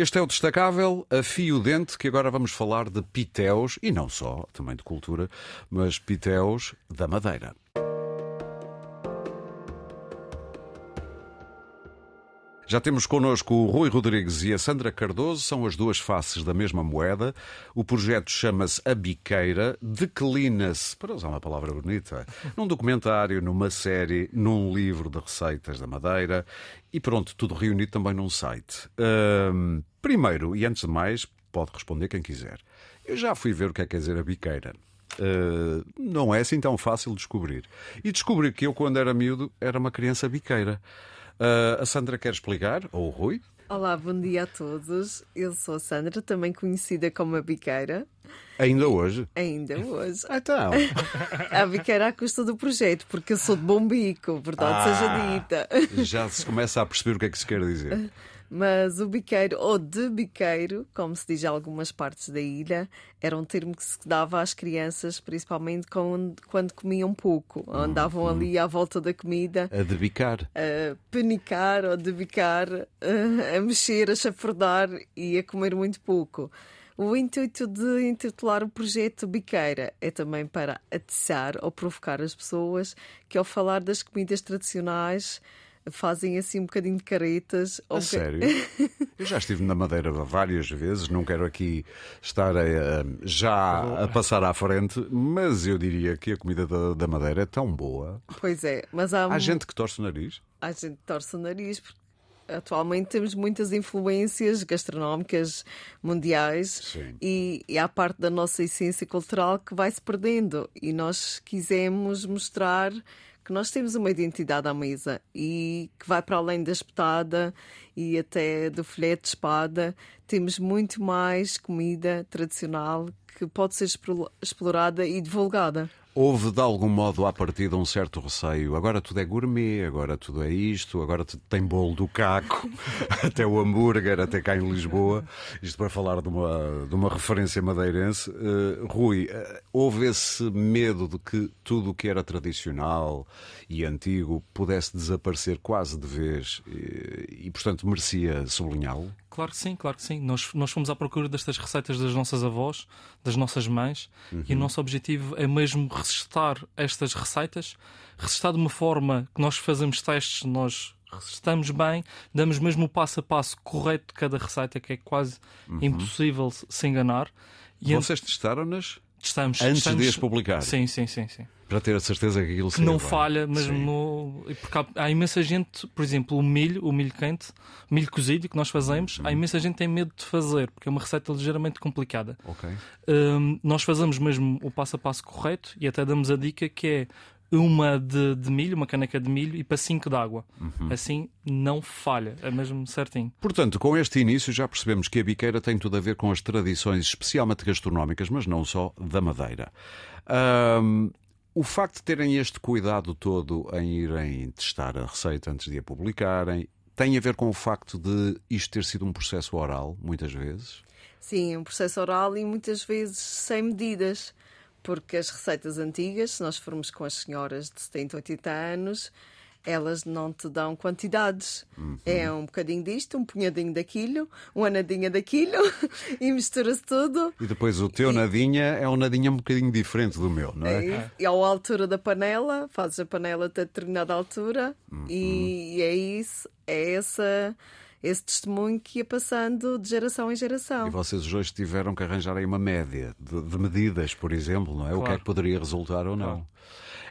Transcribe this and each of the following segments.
Este é o destacável a fio dente que agora vamos falar de pitéus e não só, também de cultura, mas pitéus da Madeira. Já temos connosco o Rui Rodrigues e a Sandra Cardoso, são as duas faces da mesma moeda. O projeto chama-se A Biqueira, declina-se, para usar uma palavra bonita, num documentário, numa série, num livro de receitas da Madeira e pronto, tudo reunido também num site. Primeiro, e antes de mais, pode responder quem quiser. Eu já fui ver o que é que quer dizer a biqueira. Uh, não é assim tão fácil descobrir. E descobri que eu, quando era miúdo, era uma criança biqueira. Uh, a Sandra quer explicar, ou o Rui? Olá, bom dia a todos. Eu sou a Sandra, também conhecida como a Biqueira. Ainda hoje? Ainda hoje. Ah, então. a biqueira à custa do projeto, porque eu sou de bom bico, verdade ah, seja dita. Já se começa a perceber o que é que se quer dizer. Mas o biqueiro, ou de biqueiro, como se diz em algumas partes da ilha, era um termo que se dava às crianças, principalmente quando, quando comiam pouco. Andavam hum. ali à volta da comida. A debicar. A penicar ou debicar, a mexer, a chafurdar e a comer muito pouco. O intuito de intitular o projeto Biqueira é também para atiçar ou provocar as pessoas que, ao falar das comidas tradicionais, fazem assim um bocadinho de caretas. A sério? Eu já estive na Madeira várias vezes, não quero aqui estar a, já a passar à frente, mas eu diria que a comida da, da Madeira é tão boa. Pois é, mas há. Há gente que torce o nariz? Há gente que torce o nariz, porque atualmente temos muitas influências gastronómicas mundiais e, e há parte da nossa essência cultural que vai se perdendo e nós quisemos mostrar que nós temos uma identidade à mesa e que vai para além da espetada e até do filete de espada. Temos muito mais comida tradicional que pode ser explorada e divulgada. Houve de algum modo à partida um certo receio. Agora tudo é gourmet, agora tudo é isto, agora tem bolo do caco, até o hambúrguer, até cá em Lisboa. Isto para falar de uma, de uma referência madeirense. Uh, Rui, uh, houve esse medo de que tudo o que era tradicional e antigo pudesse desaparecer quase de vez e, portanto, merecia sublinhá-lo? Claro que sim, claro que sim. Nós, nós fomos à procura destas receitas das nossas avós, das nossas mães, uhum. e o nosso objetivo é mesmo resistar estas receitas, resistar de uma forma que nós fazemos testes, nós resistamos bem, damos mesmo o passo a passo correto de cada receita, que é quase uhum. impossível se enganar. E Vocês testaram-nas? Testamos. Antes testamos... de as publicar? Sim, sim, sim, sim. Para ter a certeza que aquilo que não falha, mesmo. Porque há, há, imensa gente, por exemplo, o milho, o milho quente, milho cozido que nós fazemos, uhum. há imensa gente que tem medo de fazer, porque é uma receita ligeiramente complicada. Okay. Um, nós fazemos mesmo o passo a passo correto e até damos a dica que é uma de, de, milho, uma caneca de milho e para 5 de água. Uhum. Assim não falha, é mesmo certinho. Portanto, com este início já percebemos que a biqueira tem tudo a ver com as tradições, especialmente gastronómicas, mas não só da Madeira. Um, o facto de terem este cuidado todo em irem testar a receita antes de a publicarem tem a ver com o facto de isto ter sido um processo oral, muitas vezes? Sim, um processo oral e muitas vezes sem medidas porque as receitas antigas, se nós formos com as senhoras de 70, 80 anos, elas não te dão quantidades. Uhum. É um bocadinho disto, um punhadinho daquilo, uma nadinha daquilo e mistura-se tudo. E depois o teu e... nadinha é um nadinha um bocadinho diferente do meu, não é? é e à altura da panela, fazes a panela até determinada altura uhum. e é isso, é essa esse testemunho que ia passando de geração em geração. E vocês hoje tiveram que arranjar aí uma média de, de medidas, por exemplo, não é? Claro. O que é que poderia resultar ou não. Claro.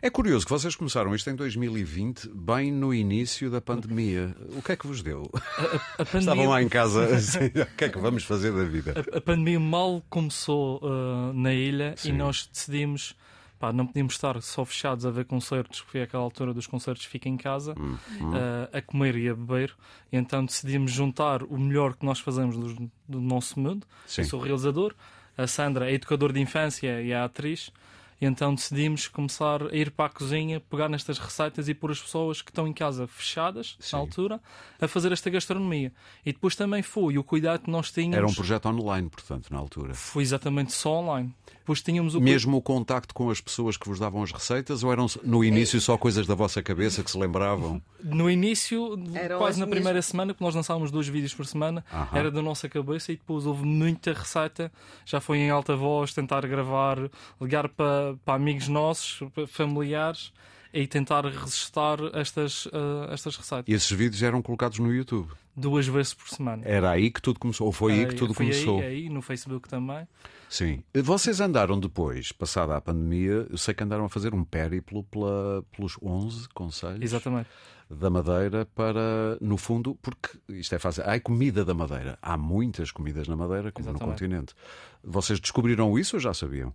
É curioso que vocês começaram isto em 2020, bem no início da pandemia. O que é que vos deu? A, a pandemia... Estavam lá em casa assim, o que é que vamos fazer da vida? A, a pandemia mal começou uh, na ilha Sim. e nós decidimos pá, não podíamos estar só fechados a ver concertos, porque foi aquela altura dos concertos fica em casa, uhum. uh, a comer e a beber. E então decidimos juntar o melhor que nós fazemos do, do nosso mundo. Sim. Eu sou realizador, a Sandra é educadora de infância e é atriz. E então decidimos começar a ir para a cozinha, pegar nestas receitas e pôr as pessoas que estão em casa fechadas, Sim. na altura, a fazer esta gastronomia. E depois também foi o cuidado que nós tínhamos. Era um projeto online, portanto, na altura. Foi exatamente só online. Depois tínhamos o Mesmo o contacto com as pessoas que vos davam as receitas ou eram no início só coisas da vossa cabeça que se lembravam? No início, Eram quase as na primeira semana, porque nós lançávamos dois vídeos por semana, Aham. era da nossa cabeça e depois houve muita receita. Já foi em alta voz tentar gravar, ligar para, para amigos nossos, para familiares e tentar resistar estas, ah, estas receitas. E esses vídeos eram colocados no YouTube. Duas vezes por semana. Era aí que tudo começou, ou foi aí que tudo Foi começou? Aí, aí, no Facebook também. Sim. Vocês andaram depois, passada a pandemia, eu sei que andaram a fazer um périplo pela, pelos 11 conselhos Exatamente. da Madeira para, no fundo, porque isto é fácil. Há comida da Madeira. Há muitas comidas na Madeira, como no Exatamente. continente. Vocês descobriram isso ou já sabiam?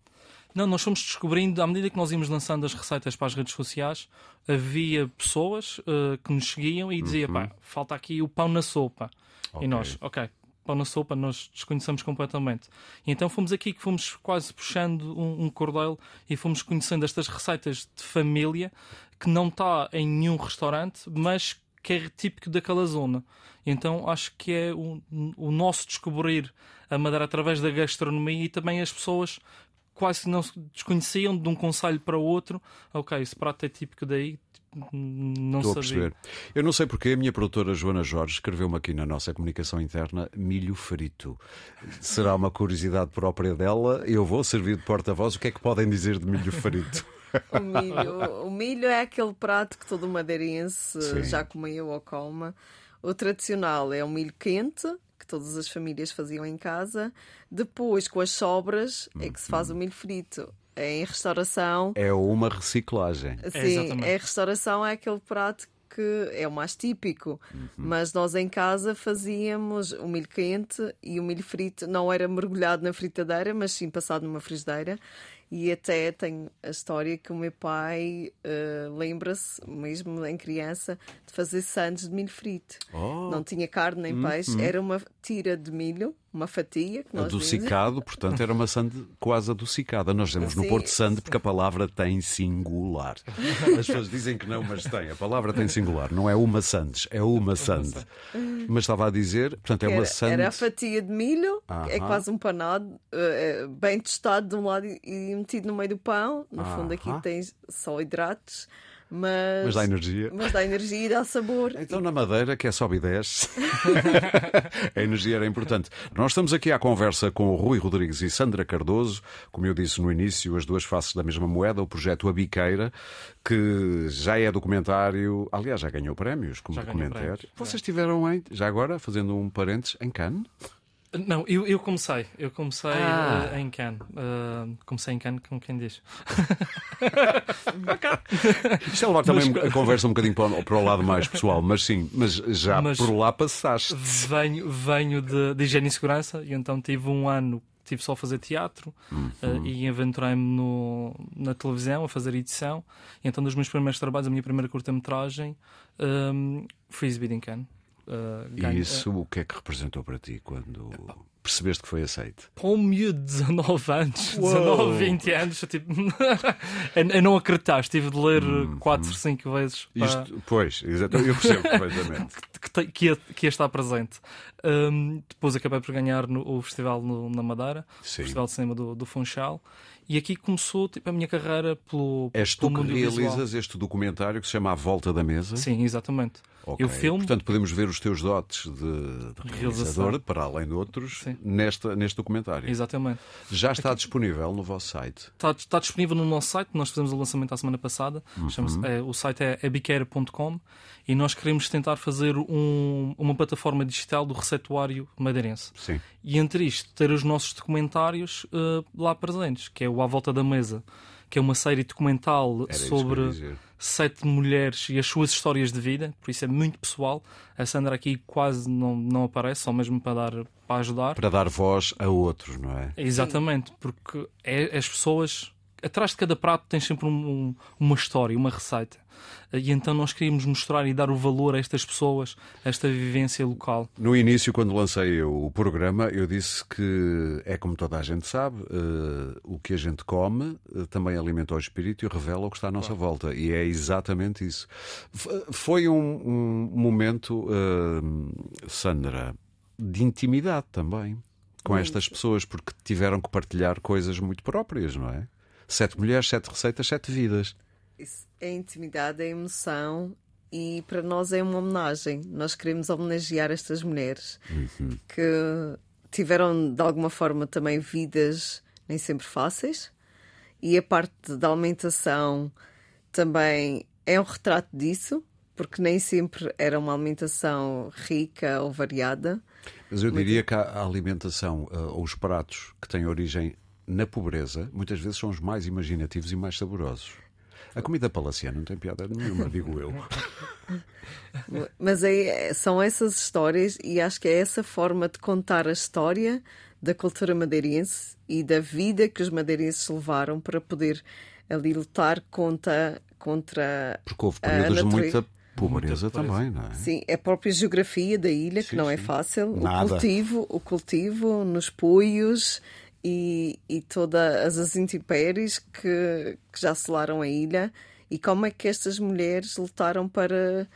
Não, nós fomos descobrindo, à medida que nós íamos lançando as receitas para as redes sociais, havia pessoas eh, que nos seguiam e diziam: pá, falta aqui o pão na sopa. Uhum. Ok. E nós, ok, pão na sopa, nós desconhecemos completamente. E então fomos aqui que fomos quase puxando um, um cordel e fomos conhecendo estas receitas de família que não está em nenhum restaurante, mas que é típico daquela zona. Então acho que é o, o nosso descobrir a Madeira através da gastronomia e também as pessoas quase que não se desconheciam de um conselho para o outro. Ok, esse prato é típico daí. tipo, Não Estou a sabia. perceber. Eu não sei porque a minha produtora Joana Jorge escreveu-me aqui na nossa comunicação interna milho frito. Será uma curiosidade própria dela. Eu vou servir de porta-voz. O que é que podem dizer de milho frito? O milho, o milho é aquele prato que todo madeirense Sim. já comeu ou come. O tradicional é o milho quente, que todas as famílias faziam em casa. Depois, com as sobras, é que se faz o milho frito. É em restauração. É uma reciclagem. Sim, exatamente. é restauração é aquele prato que é o mais típico. Mas nós em casa fazíamos o milho quente e o milho frito não era mergulhado na fritadeira, mas sim passado numa frigideira. E até tem a história que o meu pai eh, lembra-se, mesmo em criança, de fazer sandes de milho frito. Oh. Não tinha carne nem peixe, era uma tira de milho, uma fatia que nós dizemos. Adocicado, portanto, era uma sande quase adocicada. Nós dizemos no. Porto Sande porque a palavra tem singular. As pessoas dizem que não, mas tem. A palavra tem singular. Não é uma sandes, é uma sande. Mas estava a dizer, portanto, é uma sande. era a fatia de milho, é quase um panado, eh, eh, bem tostado de um lado e- metido no meio do pão. No fundo, aqui Aham. tens só hidratos, mas, Mas dá energia. mas dá energia e dá sabor. Então, na Madeira, que é sobe e desce, a energia era importante. Nós estamos aqui à conversa com o Rui Rodrigues e Sandra Cardoso, como eu disse no início, as duas faces da mesma moeda, o projeto A Biqueira, que já é documentário, aliás, já ganhou prémios como Já documentário. prémios, Vocês estiveram em, já agora, fazendo um parênteses, em Cannes? Não, eu, eu comecei. Eu comecei Ah. eh, em Cannes. Eh, comecei em Cannes, como quem diz. Isto é levar também a conversa um bocadinho para o, para o lado mais pessoal, mas sim, mas já Mas- por lá passaste. Venho, venho de, de higiene e segurança e então tive um ano tive só a fazer teatro eh, e aventurei-me no- na televisão a fazer edição. E então, dos meus primeiros trabalhos, a minha primeira curta-metragem um, foi exibida em Cannes. Ganho- isso o que é que representou para ti quando percebeste que foi aceito? para um miúdo de 19 anos, Uou! 19, 20 anos, eu, tipo, eu, não acreditar, tive de ler 4, 5 vezes para- Isto, pois, exatamente, eu percebo perfeitamente. que, que ia, que ia estar presente. Um, depois acabei por ganhar no, o festival no- na Madeira, Sim. o Festival de Cinema do, do Funchal, e aqui começou tipo, a minha carreira pelo, És tu pelo que mundo visual. realizas este documentário que se chama A Volta da Mesa? Sim, exatamente. Ok. Eu filmo, Portanto, podemos ver os teus dotes de, de realizador, para além de outros, Sim. nesta, neste documentário. exatamente. Já está disponível no vosso site. Está, está disponível no nosso site, nós fizemos o lançamento a semana passada. Uhum. É, o site é abiqueira.com e nós queremos tentar fazer um- uma plataforma digital do receituário madeirense. Sim. E entre isto, ter os nossos documentários eh, lá presentes, que é o À Volta da Mesa, que é uma série documental Era sobre sete mulheres e as suas histórias de vida, por isso é muito pessoal. A Sandra aqui quase não, não aparece, só mesmo para, dar, para ajudar. Para dar voz a outros, não é? Exatamente, porque é, as pessoas. Atrás de cada prato tem sempre um- um- uma história, uma receita. E então nós queríamos mostrar e dar o valor a estas pessoas, a esta vivência local. No início, quando lancei o programa, eu disse que é como toda a gente sabe, eh, o que a gente come eh, também alimenta o espírito e revela o que está à nossa volta. E é exatamente isso. F- Foi um, um momento, eh, Sandra, de intimidade também. com estas pessoas, porque tiveram que partilhar coisas muito próprias, não é? Sete mulheres, sete receitas, sete vidas. Isso é intimidade, é emoção e para nós é uma homenagem. Nós queremos homenagear estas mulheres uhum. que tiveram de alguma forma também vidas nem sempre fáceis e a parte da alimentação também é um retrato disso, porque nem sempre era uma alimentação rica ou variada. Mas eu diria que a alimentação uh, ou os pratos que têm origem na pobreza muitas vezes são os mais imaginativos e mais saborosos. A comida palaciana não tem piada nenhuma, digo eu. Mas é, são essas histórias e acho que é essa forma de contar a história da cultura madeirense e da vida que os madeirenses levaram para poder ali lutar contra. contra Porque houve períodos de muita pobreza também, não é? Sim, é a própria geografia da ilha, sim, que não é sim. é fácil. Nada. O cultivo, o cultivo nos poios e, e todas as intempéries que, que já selaram a ilha e como é que estas mulheres lutaram para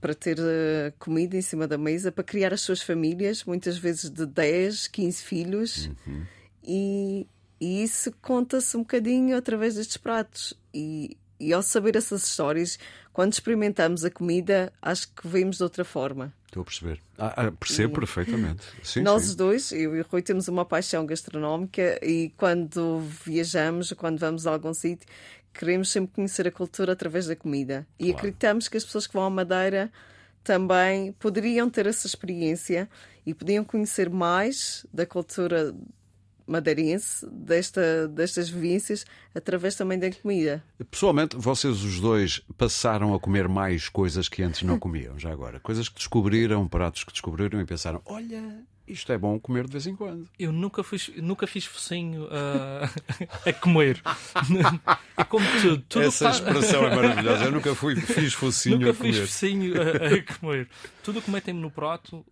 para ter uh, comida em cima da mesa, para criar as suas famílias, muitas vezes de 10, 15 filhos. Uhum. E, e, isso conta-se um bocadinho através destes pratos. E, e ao saber essas histórias, quando experimentamos a comida, acho que vemos de outra forma. Estou a perceber. Ah, ah, percebo e... perfeitamente. Sim, Nós sim. dois, eu e o Rui, temos uma paixão gastronómica e quando viajamos, quando vamos a algum sítio, queremos sempre conhecer a cultura através da comida. E claro. acreditamos que as pessoas que vão à Madeira também poderiam ter essa experiência e podiam conhecer mais da cultura madeirense, desta, destas vivências, através também da comida. Pessoalmente, vocês os dois passaram a comer mais coisas que antes não comiam, já agora. Coisas que descobriram, pratos que descobriram e pensaram: olha, isto é bom comer de vez em quando. Eu nunca, fui, nunca fiz focinho uh, a comer. é como tudo. tudo Essa expressão é maravilhosa. Eu nunca fui, fiz focinho nunca a comer. Nunca fiz focinho a, a comer. Tudo o que metem no prato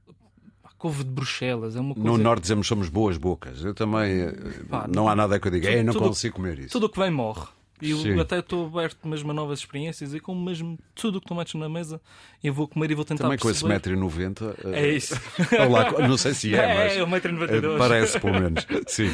couve de Bruxelas. É uma coisa... No Norte dizemos somos boas bocas. Eu também. Pá, não há nada que eu diga. Tudo, não tudo, consigo comer isso. Tudo o que vem morre. E eu até estou aberto mesmo a novas experiências e como mesmo tudo o que tu metes na mesa eu vou comer e vou tentar Também perceber. com esse 1,90m. É isso. Olá, não sei se é, mas. É, 1,92m. Eh, parece, pelo menos. Sim.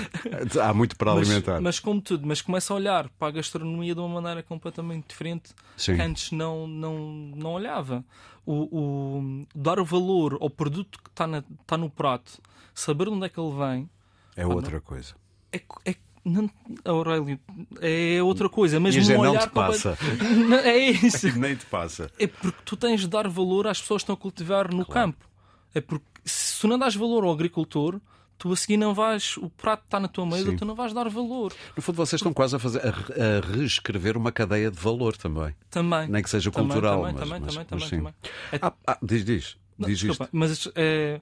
Há muito para mas, alimentar. Mas como tudo, mas começa a olhar para a gastronomia de uma maneira completamente diferente Sim. que antes não, não, não olhava. O, o, dar o valor ao produto que está, na, está no prato, saber onde é que ele vem. É outra coisa. É, é não, Aurélio, é outra coisa, mas não te passa. Não, é isso. Nem te passa. É porque tu tens de dar valor às pessoas que estão a cultivar no claro. campo. É porque se tu não dás valor ao agricultor, tu a seguir não vais, o prato está na tua mesa, Sim. tu não vais dar valor. No fundo, vocês estão quase a, fazer, a, a reescrever uma cadeia de valor também. Também. Nem que seja também, cultural. Também, mas, também, mas, também, mas, também, também. Ah, ah, diz, diz. Não, diz desculpa, isto. Mas é,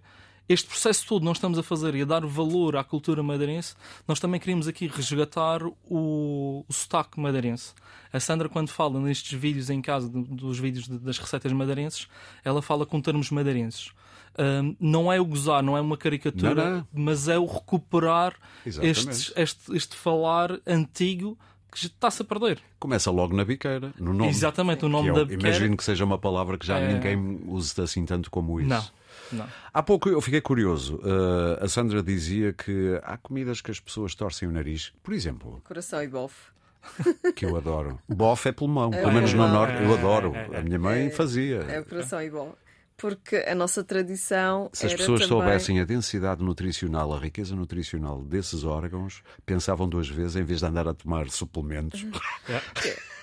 este processo todo nós estamos a fazer e a dar valor à cultura madeirense, nós também queremos aqui resgatar o, o sotaque madeirense. A Sandra, quando fala nestes vídeos em casa, dos vídeos das receitas madeirenses, ela fala com termos madeirenses. Um, não é o gozar, não é uma caricatura, não, não. mas é o recuperar este, este, este falar antigo que está-se a perder. Começa logo na biqueira, no nome. Exatamente, o nome é, da biqueira. Imagino que seja uma palavra que já é... ninguém use assim tanto como isso. Não. Não. Há pouco eu fiquei curioso. Uh, a Sandra dizia que há comidas que as pessoas torcem o nariz. Por exemplo. Coração e bofe. Que eu adoro. Bofe é pulmão. É, Pelo menos no Norte eu adoro. A minha mãe fazia. É o coração e bofe porque a nossa tradição. Se as pessoas também... soubessem a densidade nutricional, a riqueza nutricional desses órgãos, pensavam duas vezes em vez de andar a tomar suplementos.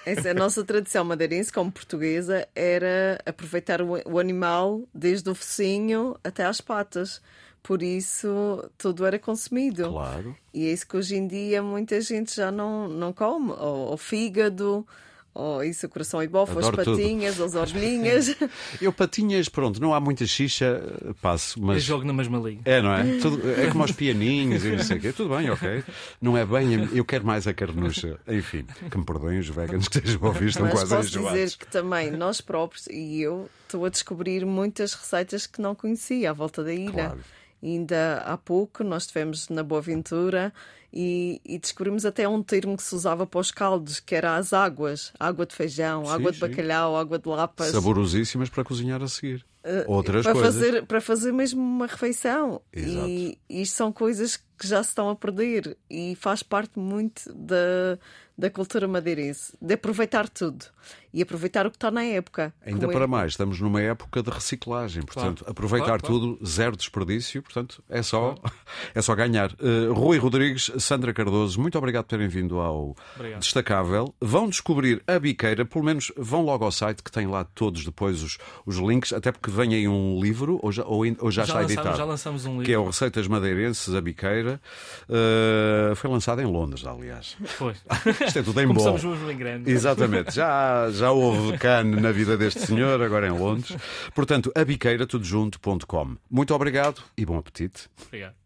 Essa, a nossa tradição madeirense, como portuguesa, era aproveitar o, o animal desde o focinho até às patas. Por isso, tudo era consumido. Claro. E é isso que hoje em dia muita gente já não, não come. O, o fígado, ou isso, o coração e bofe, as patinhas, tudo. as orelhinhas. Eu, patinhas, pronto, não há muita xixa, passo, mas. Eu jogo na mesma liga. É, não é? Tudo, é como aos pianinhos e não sei o quê. Tudo bem, ok. Não é bem, eu quero mais a carnucha. Enfim, que me perdoem os veganos que estejam a ouvir, estão mas quase posso dizer que também nós próprios, e eu, estou a descobrir muitas receitas que não conhecia à volta da ilha. Claro. Ainda há pouco nós estivemos na Boa Ventura e, e, descobrimos até um termo que se usava para os caldos, que era as águas. Água de feijão, sim, água de sim. bacalhau, água de lapas. Saborosíssimas para cozinhar a seguir. outras para coisas. Fazer, para fazer mesmo uma refeição. Exato. E isto são coisas que já se estão a perder e faz parte muito da, da cultura madeirense, de aproveitar tudo e aproveitar o que está na época. Ainda para mais, estamos numa época de reciclagem, portanto, Claro. aproveitar Claro, claro. tudo, zero desperdício, portanto, é só, é só ganhar. Uh, Rui Rodrigues, Sandra Cardoso, muito obrigado por terem vindo ao Obrigado. Destacável. Vão descobrir a biqueira, pelo menos vão logo ao site que tem lá todos depois os, os links, até porque vem aí um livro, ou já, ou, ou já, está lançamos, editado. já lançamos um livro. Que é o Receitas Madeirenses, a Biqueira. Uh, foi lançado em Londres, aliás. Foi. Isto é tudo em bom. Começamos bem grande. Exatamente, já, já houve Cannes na vida deste senhor, agora em Londres. Portanto, abiqueira, tudo. Muito obrigado e bom apetite. Obrigado.